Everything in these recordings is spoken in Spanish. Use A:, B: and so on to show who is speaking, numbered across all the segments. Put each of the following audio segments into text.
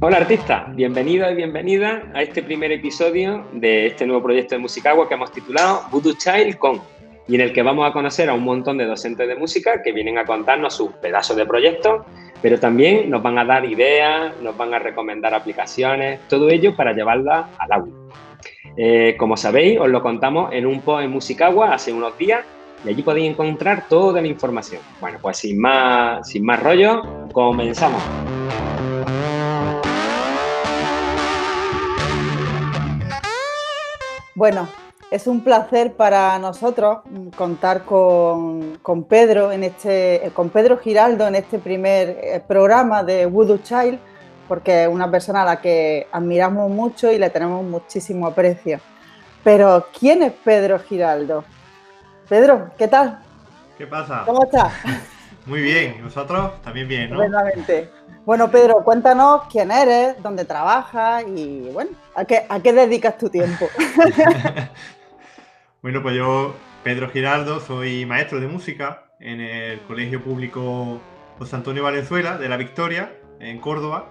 A: Hola artista, bienvenido y bienvenida a este primer episodio de este nuevo proyecto de Musicagua que hemos titulado Voodoo Child Con y en el que vamos a conocer a un montón de docentes de música que vienen a contarnos sus pedazos de proyectos, pero también nos van a dar ideas, nos van a recomendar aplicaciones, todo ello para llevarlas al aula. Eh, como sabéis, os lo contamos en un post en Musicagua hace unos días y allí podéis encontrar toda la información. Bueno, pues sin más, sin más rollo, comenzamos.
B: Bueno, es un placer para nosotros contar con, Pedro en este, con Pedro Giraldo en este primer eh, programa de Voodoo Child, porque es una persona a la que admiramos mucho y le tenemos muchísimo aprecio. Pero, ¿quién es Pedro Giraldo? Pedro, ¿qué tal?
C: ¿Qué pasa?
B: ¿Cómo estás?
C: Muy bien, nosotros también bien, ¿no?
B: Buenamente. Bueno, Pedro, cuéntanos quién eres, dónde trabajas y, bueno, ¿a qué, a qué dedicas tu tiempo?
C: bueno, pues yo, Pedro Giraldo, soy maestro de música en el Colegio Público José Antonio Valenzuela de La Victoria, en Córdoba.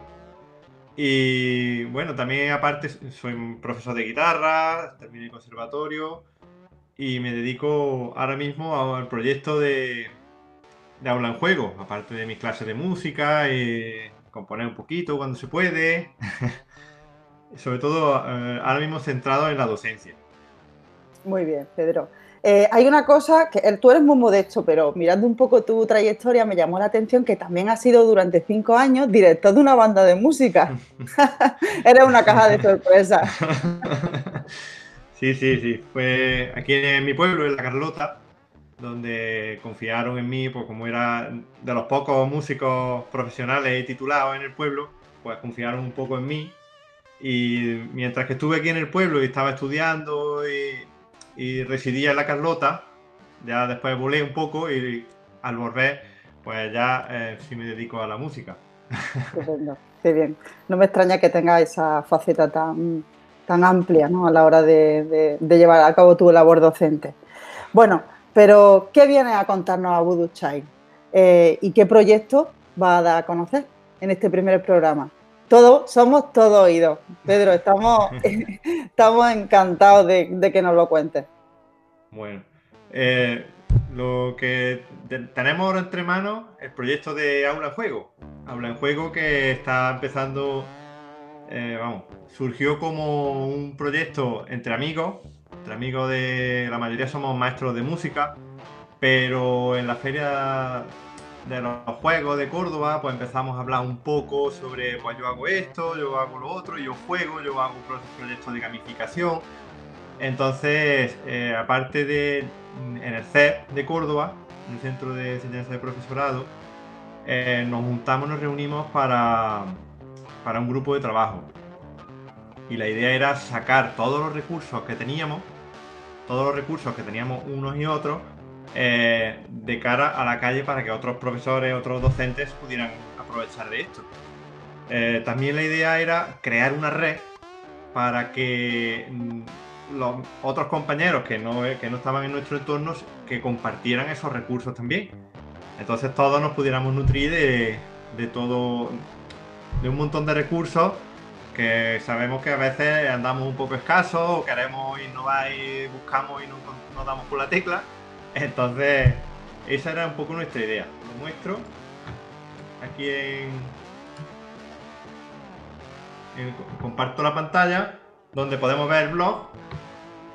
C: Y bueno, también aparte soy profesor de guitarra, terminé el conservatorio y me dedico ahora mismo al proyecto de de aula en juego, aparte de mis clases de música, y componer un poquito cuando se puede. Sobre todo eh, ahora mismo centrado en la docencia.
B: Muy bien, Pedro. Eh, hay una cosa que tú eres muy modesto, pero mirando un poco tu trayectoria me llamó la atención que también has sido durante cinco años director de una banda de música. eres una caja de sorpresa.
C: sí, sí, sí. Fue aquí en mi pueblo, en La Carlota, donde confiaron en mí, pues como era de los pocos músicos profesionales y titulados en el pueblo, pues confiaron un poco en mí. Y mientras que estuve aquí en el pueblo y estaba estudiando y, residía en la Carlota, ya después volé un poco y al volver, pues ya eh, sí me dedico a la música.
B: qué bien. No me extraña que tenga esa faceta tan, tan amplia ¿no? a la hora de, de llevar a cabo tu labor docente. Bueno, pero, ¿qué viene a contarnos a Voodoo Child? Eh, ¿Y qué proyecto va a dar a conocer en este primer programa? Todos, somos todo oídos. Pedro, estamos, estamos encantados de, que nos lo cuentes.
C: Bueno, eh, lo que tenemos entre manos el proyecto de Aula en Juego. Aula en Juego que está empezando, eh, vamos, surgió como un proyecto entre amigos amigos de la mayoría somos maestros de música, pero en la feria de los juegos de Córdoba, pues empezamos a hablar un poco sobre, pues yo hago esto, yo hago lo otro, yo juego, yo hago proyectos de gamificación. Entonces, eh, aparte de en el CEP de Córdoba, en el Centro de Enseñanza de Profesorado, eh, nos juntamos, nos reunimos para, para un grupo de trabajo. Y la idea era sacar todos los recursos que teníamos todos los recursos que teníamos unos y otros eh, de cara a la calle para que otros profesores, otros docentes pudieran aprovechar de esto. Eh, también la idea era crear una red para que mm, los otros compañeros que no, que no estaban en nuestro entorno que compartieran esos recursos también. Entonces todos nos pudiéramos nutrir de, de todo, de un montón de recursos que sabemos que a veces andamos un poco escasos o queremos innovar y buscamos y no nos damos por la tecla. Entonces, esa era un poco nuestra idea. Lo muestro aquí en, comparto la pantalla donde podemos ver el blog.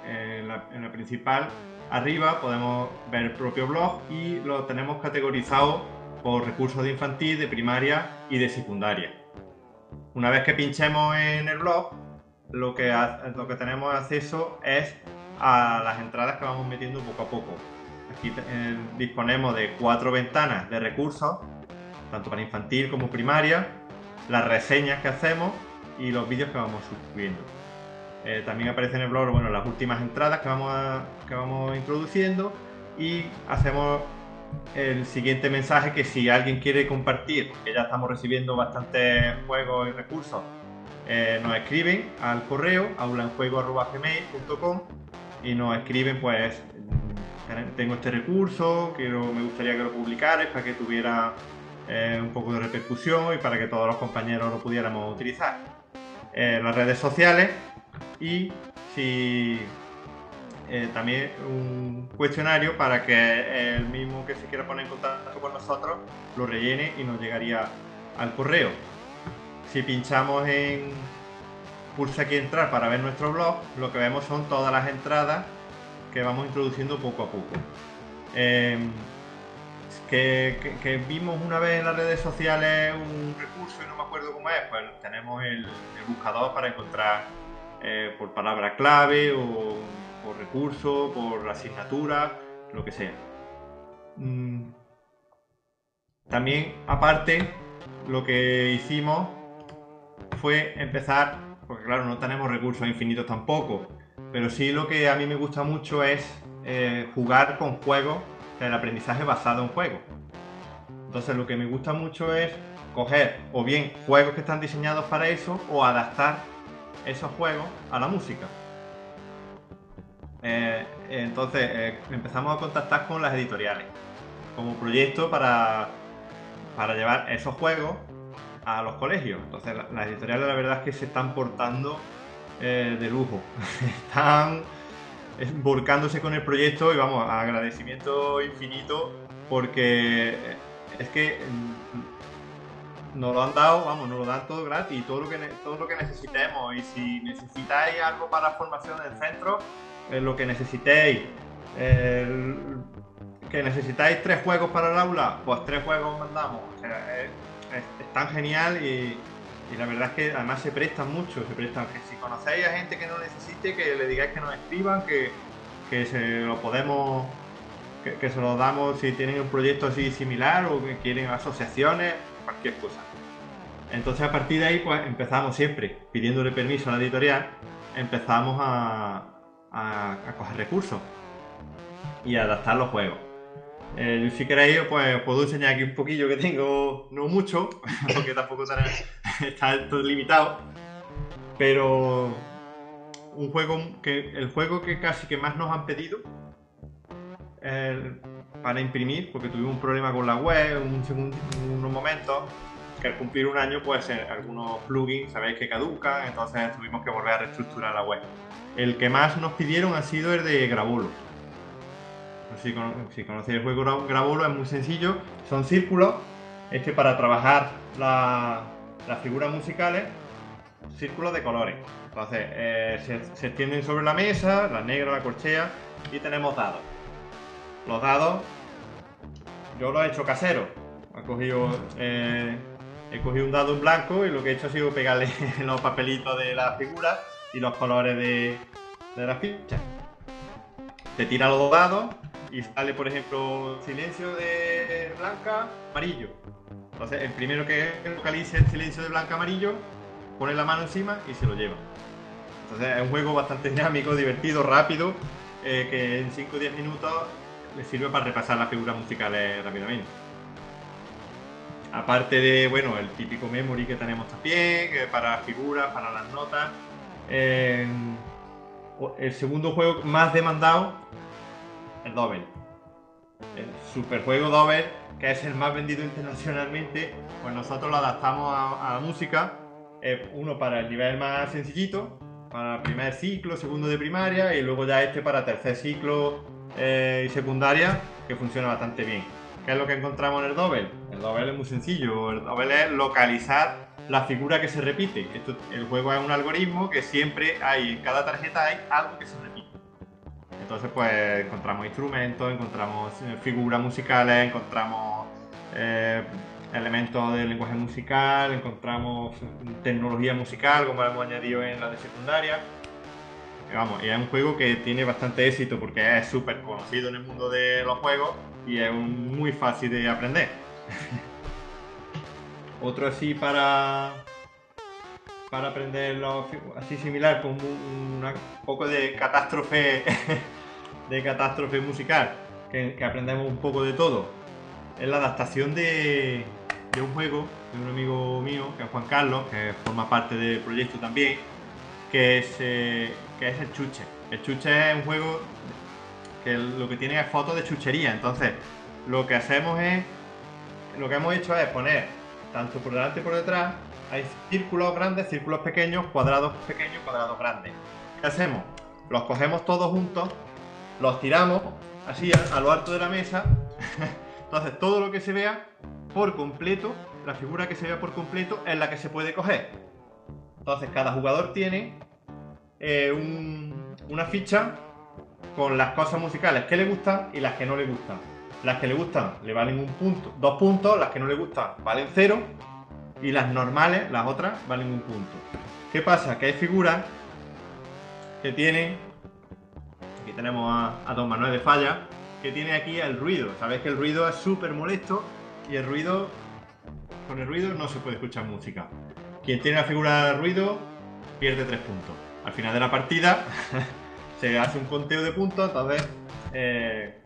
C: En la, en la principal, arriba podemos ver el propio blog y lo tenemos categorizado por recursos de infantil, de primaria y de secundaria. Una vez que pinchemos en el blog, lo que, lo que tenemos acceso es a las entradas que vamos metiendo poco a poco. Aquí eh, disponemos de cuatro ventanas de recursos, tanto para infantil como primaria, las reseñas que hacemos y los vídeos que vamos subiendo. Eh, también aparece en el blog bueno, las últimas entradas que vamos, que vamos introduciendo y hacemos el siguiente mensaje que si alguien quiere compartir, que ya estamos recibiendo bastantes juegos y recursos eh, nos escriben al correo aulaenjuego.gmail.com y nos escriben pues tengo este recurso, quiero, me gustaría que lo publicaras para que tuviera eh, un poco de repercusión y para que todos los compañeros lo pudiéramos utilizar. en las redes sociales y si eh, también un cuestionario para que el mismo que se quiera poner en contacto con nosotros lo rellene y nos llegaría al correo. Si pinchamos en pulsa aquí entrar para ver nuestro blog, lo que vemos son todas las entradas que vamos introduciendo poco a poco. Em, que, vimos una vez en las redes sociales un recurso y no me acuerdo cómo es, pues tenemos el, buscador para encontrar eh, por palabra clave o por recurso, por asignatura, lo que sea. Mm. También, aparte, lo que hicimos fue empezar, porque claro, no tenemos recursos infinitos tampoco, pero sí lo que a mí me gusta mucho es eh, jugar con juegos, el aprendizaje basado en juegos. Entonces lo que me gusta mucho es coger o bien juegos que están diseñados para eso o adaptar esos juegos a la música. Eh, entonces eh, empezamos a contactar con las editoriales como proyecto para, para llevar esos juegos a los colegios. Entonces las editoriales la verdad es que se están portando eh, de lujo. están volcándose con el proyecto y vamos, agradecimiento infinito porque es que mm, nos lo han dado, vamos, nos lo dan todo gratis, todo lo que, todo lo que necesitemos. Y si necesitáis algo para la formación del centro, lo que necesitéis. que necesitáis tres juegos para el aula, pues tres juegos mandamos. es, tan genial y, la verdad es que además se prestan mucho, se prestan. Que si conocéis a gente que no necesite, que le digáis que nos escriban, que, se lo podemos, que, se lo damos si tienen un proyecto así similar o que quieren asociaciones, cualquier cosa. Entonces a partir de ahí pues empezamos siempre pidiéndole permiso a la editorial, empezamos a, a, coger recursos y adaptar los juegos. Eh, si queréis, pues puedo enseñar aquí un poquillo que tengo, no mucho, porque tampoco está todo limitado. Pero un juego que el juego que casi que más nos han pedido para imprimir, porque tuvimos un problema con la web un unos momentos, que al cumplir un año, pues algunos plugins sabéis que caducan, entonces tuvimos que volver a reestructurar la web. El que más nos pidieron ha sido el de Gravolo. Si, conocéis el juego Gravolo, es muy sencillo. Son círculos. Este para trabajar las figuras musicales, círculos de colores. Entonces, eh, se, extienden sobre la mesa, la negra, la corchea, y tenemos dados. Los dados, yo los he hecho casero. He cogido, eh, he cogido un dado en blanco y lo que he hecho ha sido pegarle los papelitos de la figura y los colores de, de la ficha. Te tira los dados y sale, por ejemplo, silencio de blanca, amarillo. Entonces, el primero que localice el silencio de blanca, amarillo, pone la mano encima y se lo lleva. Entonces, es un juego bastante dinámico, divertido, rápido, eh, que en 5 o 10 minutos le sirve para repasar las figuras musicales rápidamente. Aparte de, bueno, el típico memory que tenemos también, para figuras, para las notas, el segundo juego más demandado, el Double. El superjuego Double, que es el más vendido internacionalmente, pues nosotros lo adaptamos a, la música. uno para el nivel más sencillito, para primer ciclo, segundo de primaria, y luego ya este para tercer ciclo eh, y secundaria, que funciona bastante bien. ¿Qué es lo que encontramos en el Double? El Double es muy sencillo. El Double es localizar la figura que se repite. El juego es un algoritmo que siempre hay, en cada tarjeta hay algo que se repite. Entonces pues encontramos instrumentos, encontramos eh, figuras musicales, encontramos eh, elementos del lenguaje musical, encontramos tecnología musical como la hemos añadido en la de secundaria. Y vamos, es un juego que tiene bastante éxito porque es súper conocido en el mundo de los juegos y es muy fácil de aprender. Otro así para para aprenderlo así similar con un, poco de catástrofe de catástrofe musical que, aprendemos un poco de todo es la adaptación de, de un juego de un amigo mío, que es Juan Carlos, que forma parte del proyecto también, que es, eh, que es el Chuche. El Chuche es un juego que lo que tiene es fotos de chuchería. Entonces, lo que hacemos es, lo que hemos hecho es poner tanto por delante y por detrás, hay círculos grandes, círculos pequeños, cuadrados pequeños, cuadrados grandes. ¿Qué hacemos? Los cogemos todos juntos, los tiramos así a, lo alto de la mesa. Entonces, todo lo que se vea por completo, la figura que se vea por completo es la que se puede coger. Entonces, cada jugador tiene eh, un- una ficha con las cosas musicales que le gustan y las que no le gustan. Las que le gustan le valen un punto, dos puntos, las que no le gustan valen cero y las normales, las otras, valen un punto. ¿Qué pasa? Que hay figuras que tienen, tenemos a, a Don Manuel de Falla, que tiene aquí el ruido. Sabéis que el ruido es súper molesto y el ruido, con el ruido no se puede escuchar música. Quien tiene la figura de ruido pierde tres puntos. Al final de la partida se hace un conteo de puntos, entonces eh,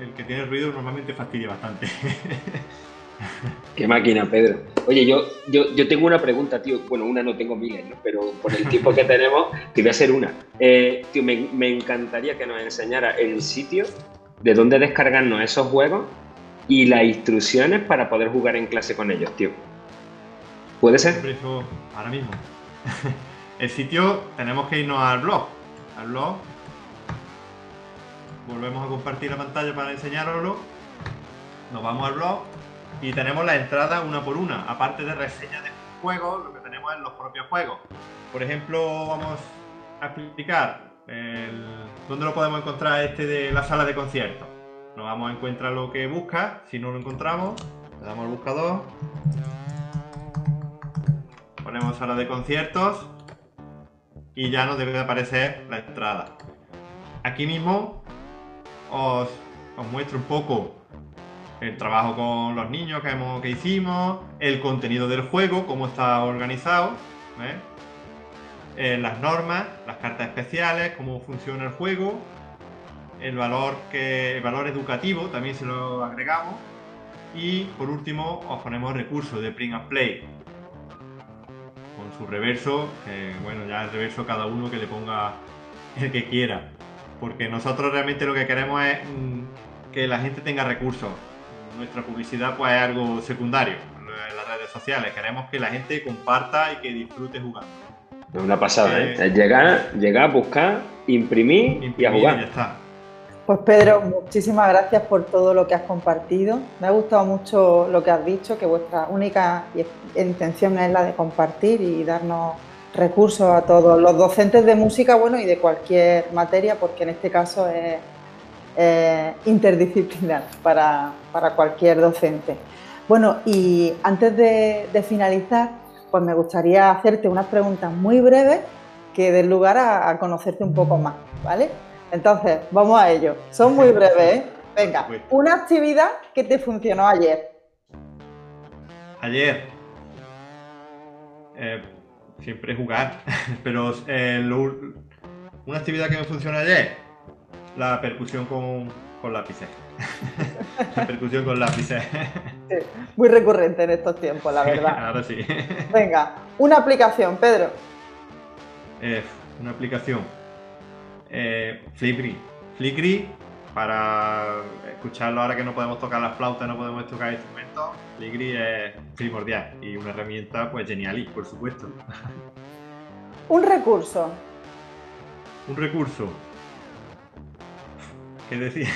C: el que tiene ruido normalmente fastidia bastante.
A: Qué máquina, Pedro. Oye, yo, yo, yo tengo una pregunta, tío. Bueno, una no tengo miles, ¿no? Pero por el tiempo que tenemos, te voy a hacer una. Eh, tío, me, me encantaría que nos enseñara el sitio de dónde descargarnos esos juegos y las instrucciones para poder jugar en clase con ellos, tío. ¿Puede ser?
C: Ahora mismo. El sitio tenemos que irnos al blog. Al blog. Volvemos a compartir la pantalla para enseñároslo. Nos vamos al blog y tenemos la entrada una por una. Aparte de reseñas de juegos, lo que tenemos es los propios juegos. Por ejemplo, vamos a explicar dónde lo podemos encontrar este de la sala de conciertos. Nos vamos a encontrar lo que busca. Si no lo encontramos, le damos al buscador. Ponemos sala de conciertos y ya nos debe de aparecer la entrada. Aquí mismo os, os muestro un poco el trabajo con los niños que, hemos, que hicimos, el contenido del juego, cómo está organizado, ¿ves? Eh, las normas, las cartas especiales, cómo funciona el juego, el valor, que, el valor educativo también se lo agregamos y por último os ponemos recursos de print and play con su reverso, que bueno, ya el reverso cada uno que le ponga el que quiera. Porque nosotros realmente lo que queremos es mm, que la gente tenga recursos. Nuestra publicidad pues es algo secundario en las redes sociales. Queremos que la gente comparta y que disfrute jugando.
A: Es una pasada, ¿eh?
C: Eh,
A: llegar, llegar, buscar, imprimir, y a
C: y
A: jugar.
C: ya está.
B: Pues Pedro, muchísimas gracias por todo lo que has compartido. Me ha gustado mucho lo que has dicho, que vuestra única intención es la de compartir y darnos recursos a todos los docentes de música, bueno, y de cualquier materia, porque en este caso es eh, interdisciplinar para, para cualquier docente. Bueno, y antes de, de finalizar, pues me gustaría hacerte unas preguntas muy breves que den lugar a, a conocerte un poco más, ¿vale? Entonces, vamos a ello. Son muy breves, ¿eh? Venga, una actividad que te funcionó ayer.
C: Ayer. eh, siempre jugar. Pero eh, lo- una actividad que me funcionó ayer. La percusión con, con lápices. la percusión con lápices.
B: Sí, muy recurrente en estos tiempos, la verdad.
C: Ahora sí.
B: Venga, una aplicación, Pedro.
C: Eh, una aplicación. Eh, Flipgrid. Flipgrid para escucharlo ahora que no podemos tocar las flautas, no podemos tocar instrumentos. Flipgrid es primordial y una herramienta pues genial y por supuesto.
B: Un recurso.
C: Un recurso. ¿Qué decir?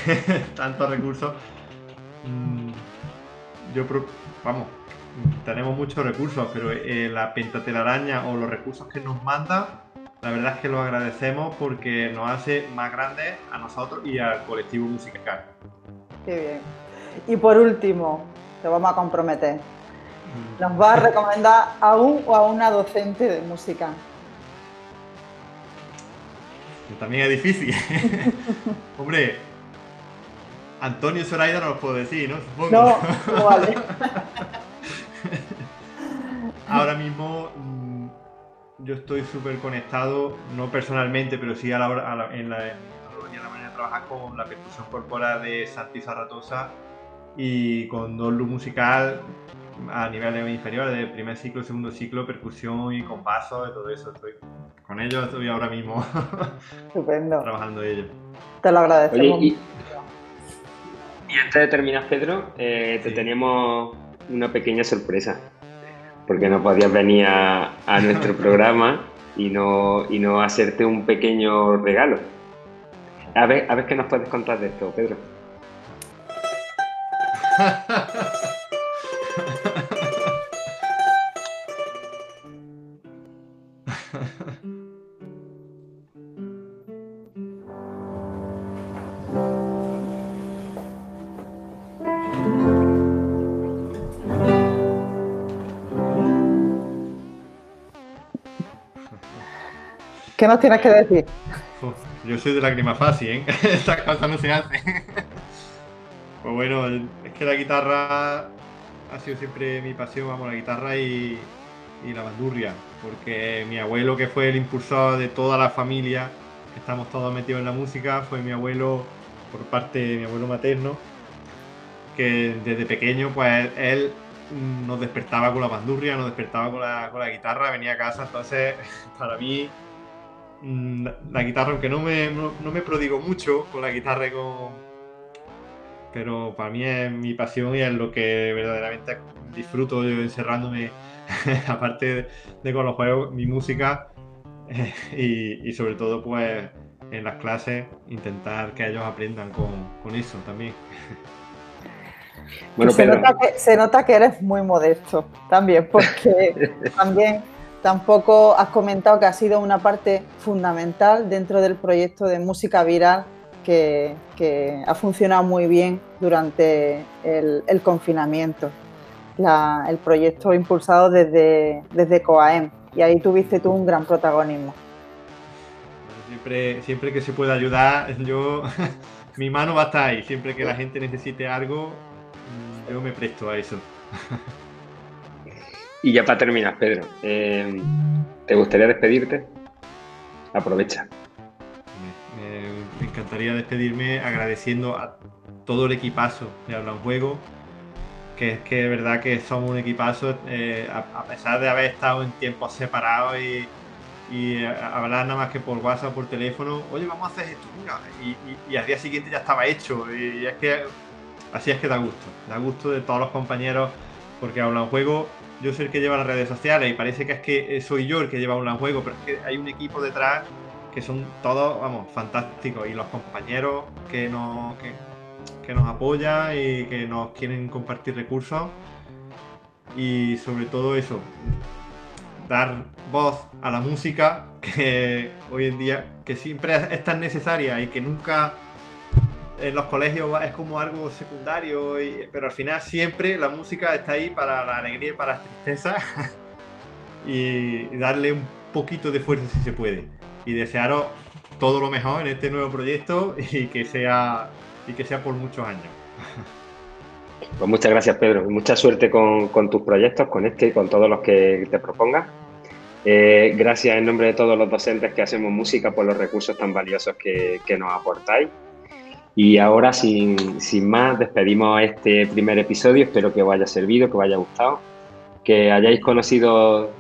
C: Tantos recursos. Mm, yo, vamos, tenemos muchos recursos, pero eh, la pentatelaraña o los recursos que nos mandan, la verdad es que los agradecemos porque nos hace más grandes a nosotros y al colectivo musical.
B: Qué bien. Y por último, te vamos a comprometer.
C: Mm,
B: ¿Nos vas a recomendar a un o a una docente de música?
C: También es difícil. Hombre, Antonio Zoraida no los puedo decir, ¿no? Supongo.
B: No, no vale.
C: Ahora mismo mm, yo estoy súper conectado, no personalmente, pero sí a la hora, a la- en la, en la manera de trabajar con la percusión corporal de Santi Zarratosa y con Dollu Musical. A niveles inferiores, de primer ciclo, segundo ciclo, percusión y con pasos y todo eso. Estoy, con ellos estoy ahora mismo
B: Estupendo.
C: trabajando ellos.
B: Te lo agradecemos.
A: Oye, y, y antes de terminar, Pedro, eh, te
C: Sí.
A: teníamos una pequeña sorpresa. Porque no podías venir a, a nuestro programa y no, y no hacerte un pequeño regalo. A ver, a ver qué nos puedes contar de esto, Pedro.
B: ¿Qué nos tienes que decir?
C: Yo soy de lágrima fácil, ¿eh? Estas cosas no se hacen. pues bueno, es que la guitarra ha sido siempre mi pasión, vamos, la guitarra y, la bandurria. Porque mi abuelo, que fue el impulsor de toda la familia, que estamos todos metidos en la música, fue mi abuelo por parte de mi abuelo materno, que desde pequeño, pues él nos despertaba con la bandurria, nos despertaba con la, guitarra, venía a casa, entonces para mí mm, la, la guitarra, aunque no me, no, no me prodigo mucho con la guitarra y con... Pero para mí es mi pasión y es lo que verdaderamente disfruto yo encerrándome, aparte de, de con los juegos, mi música eh, y, y sobre todo pues en las clases intentar que ellos aprendan con, con eso también.
A: Bueno,
B: se,
A: Pedro,
B: nota que, se nota que eres muy modesto también, porque también tampoco has comentado que ha sido una parte fundamental dentro del proyecto de música viral que, que ha funcionado muy bien durante el, el confinamiento. La- el proyecto impulsado desde, desde COAEM y ahí tuviste tú un gran protagonismo.
C: Siempre, siempre que se pueda ayudar, yo mi mano va a estar ahí. Siempre que la gente necesite algo, mm, yo me presto a eso.
A: y ya para terminar, Pedro, eh, ¿te gustaría despedirte? Aprovecha.
C: Encantaría despedirme agradeciendo a todo el equipazo de Habla un Juego, que es que es verdad que somos un equipazo, eh, a, a pesar de haber estado en tiempos separados y, y eh, hablar nada más que por WhatsApp, por teléfono, oye, vamos a hacer esto, venga", y, y- y al día siguiente ya estaba hecho, y es que así es que da gusto, da gusto de todos los compañeros, porque Habla un Juego, yo soy el que lleva las redes sociales y parece que es que soy yo el que lleva Habla un Juego, pero es que hay un equipo detrás que son todos, vamos, fantásticos. Y los compañeros que nos, que, nos apoyan y que nos quieren compartir recursos. Y sobre todo eso, dar voz a la música que hoy en día, que siempre es, tan necesaria y que nunca en los colegios es como algo secundario, pero al final siempre la música está ahí para la alegría y para la tristeza y darle un poquito de fuerza si se puede y desearos todo lo mejor en este nuevo proyecto y que sea y que sea por muchos años.
A: Pues muchas gracias, Pedro. Mucha suerte con, con tus proyectos, con este y con todos los que te propongas. Eh, gracias en nombre de todos los docentes que hacemos música por los recursos tan valiosos que, que nos aportáis. Y ahora, sin, sin más, despedimos este primer episodio. Espero que os haya servido, que os haya gustado, que hayáis conocido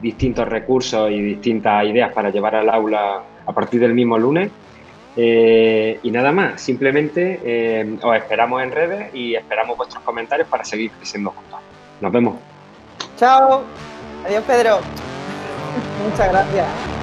A: distintos recursos y distintas ideas para llevar al aula a partir del mismo lunes. Eh, y nada más, simplemente eh, os esperamos en redes y esperamos vuestros comentarios para seguir creciendo juntos. Nos vemos.
B: Chao. Adiós, Pedro. Muchas gracias.